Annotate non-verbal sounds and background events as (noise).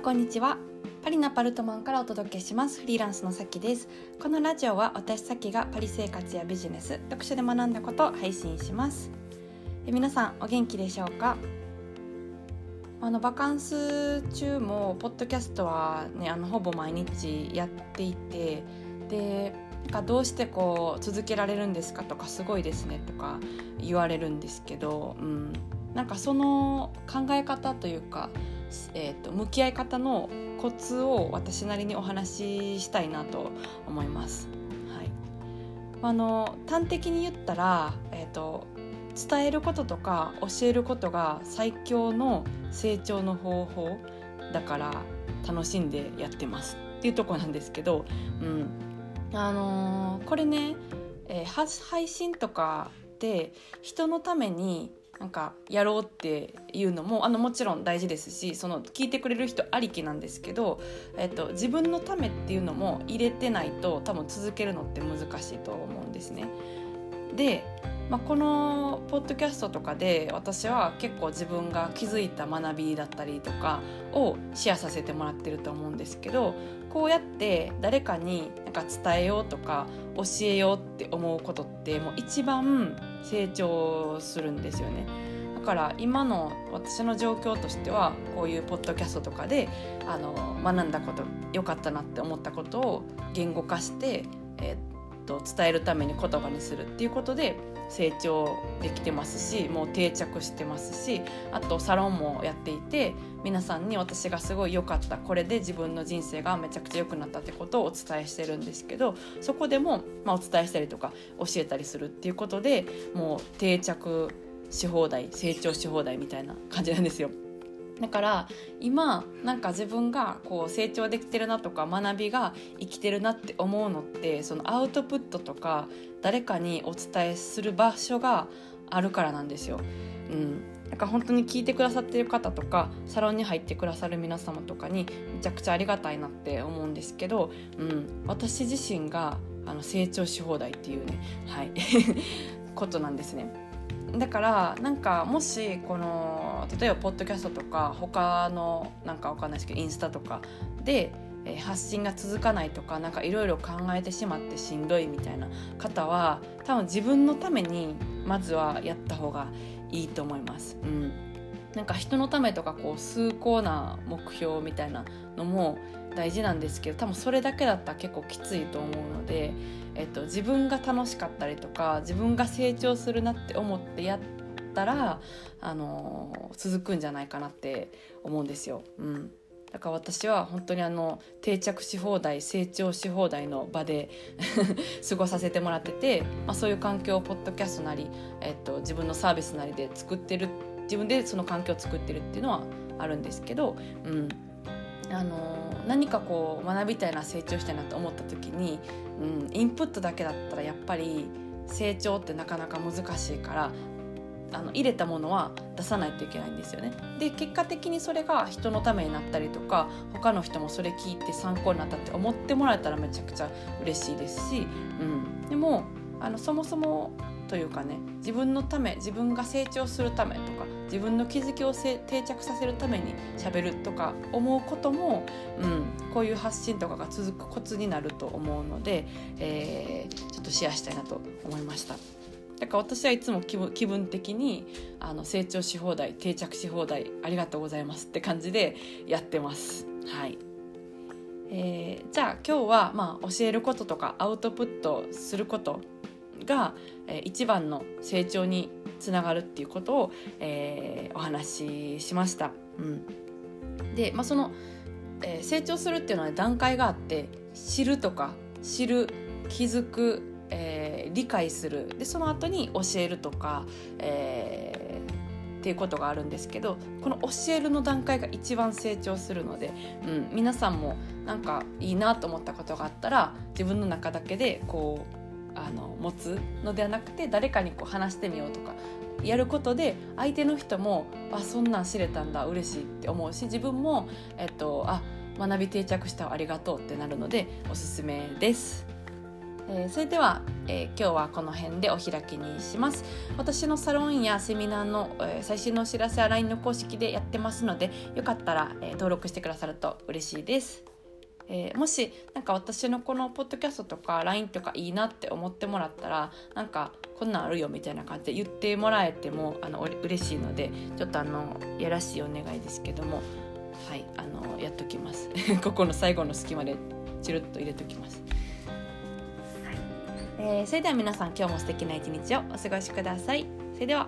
んこんにちは。パリのパルトマンからお届けします。フリーランスのさきです。このラジオは私さきがパリ生活やビジネス読書で学んだことを配信します。え皆さんお元気でしょうか？あのバカンス中もポッドキャストはねあのほぼ毎日やっていてでなんかどうしてこう続けられるんですかとかすごいですねとか言われるんですけど、うん、なんかその考え方というかえーと、向き合い方のコツを私なりにお話ししたいなと思います。はい、あの端的に言ったら、えーと、伝えることとか教えることが最強の成長の方法だから楽しんでやってますっていうとこなんですけど、うんあのー、これね、えー、配信とかで人のためになんかやろうっていうのもあのもちろん大事ですしその聞いてくれる人ありきなんですけど、えっと、自分のためっていうのも入れてないと多分続けるのって難しいと思うんですね。で、まあ、このポッドキャストとかで私は結構自分が気づいた学びだったりとかをシェアさせてもらってると思うんですけどこうやって誰かになんか伝えようとか教えようって思うことってもう一番成長するんですよね。だから今の私の状況としてはこういうポッドキャストとかであの学んだこと良かったなって思ったことを言語化して、えー、っと伝えるために言葉にするっていうことで成長できてますしもう定着してますしあとサロンもやっていて皆さんに私がすごい良かったこれで自分の人生がめちゃくちゃ良くなったってことをお伝えしてるんですけどそこでも、まあ、お伝えしたりとか教えたりするっていうことでもう定着し放題成長し放題みたいな感じなんですよ。だから今なんか自分がこう成長できてるなとか学びが生きてるなって思うのってそのアウトプットとか誰かにお伝えする場所があるからなんですよ。うん、なんか本当に聞いてくださってる方とかサロンに入ってくださる皆様とかにめちゃくちゃありがたいなって思うんですけど、うん、私自身があの成長し放題っていうね、はい、(laughs) ことなんですね。だからなんかもしこの例えばポッドキャストとか他のなんかわかんないですけどインスタとかで発信が続かないとかなんかいろいろ考えてしまってしんどいみたいな方は多分自分のためにまずはやった方がいいと思います。うんなんか人のためとかこう崇高な目標みたいなのも大事なんですけど多分それだけだったら結構きついと思うのでえっと、自分が楽しかったりとか自分が成長するなって思ってやったら、あの続くんじゃないかなって思うんですよ。うんだから私は本当にあの定着し放題成長し放題の場で (laughs) 過ごさせてもらってて、まあ、そういう環境をポッドキャストなり、えっと、自分のサービスなりで作ってる自分でその環境を作ってるっていうのはあるんですけど、うん、あの何かこう学びたいな成長したいなと思った時に、うん、インプットだけだったらやっぱり成長ってなかなか難しいからあの入れたものは出さないといけないんですよね。で結果的にそれが人のためになったりとか他の人もそれ聞いて参考になったって思ってもらえたらめちゃくちゃ嬉しいですし、うん、でもあのそもそもというかね自分のため自分が成長するためとか自分の気づきを定着させるためにしゃべるとか思うことも、うん、こういう発信とかが続くコツになると思うので、えー、ちょっとシェアしたいなと思いました。だから私はいつも気分気分的にあの成長し放題定着し放題ありがとうございますって感じでやってます。はいえー、じゃあ今日は、まあ、教えることとかアウトプットすることが、えー、一番の成長につながるっていうことを、えー、お話ししました。うん、で、まあ、その、えー、成長するっていうのは段階があって知るとか知る気づく、えー、理解するでその後に教えるとか、えー、っていうことがあるんですけどこの教えるの段階が一番成長するので、うん、皆さんもなんかいいなと思ったことがあったら自分の中だけでこうあの持つのではなくて誰かにこう話してみようとかやることで相手の人もあそんなん知れたんだ嬉しいって思うし自分も、えっと、あ学び定着したありがとうってなるのでおすすめです。えー、それでは、えー、今日はこの辺でお開きにします私のサロンやセミナーの、えー、最新のお知らせは LINE の公式でやってますのでよかったら、え登録してくださると嬉しいですえー、もしなんか私のこのポッドキャストとか LINE とかいいなって思ってもらったらなんかこんなんあるよみたいな感じで言ってもらえてもあの嬉しいのでちょっとあのやらしいお願いですけどもはいあのやっときます (laughs) ここの最後の隙間でチルッと入れときます。はいえー、それでは皆さん今日も素敵な一日をお過ごしください。それでは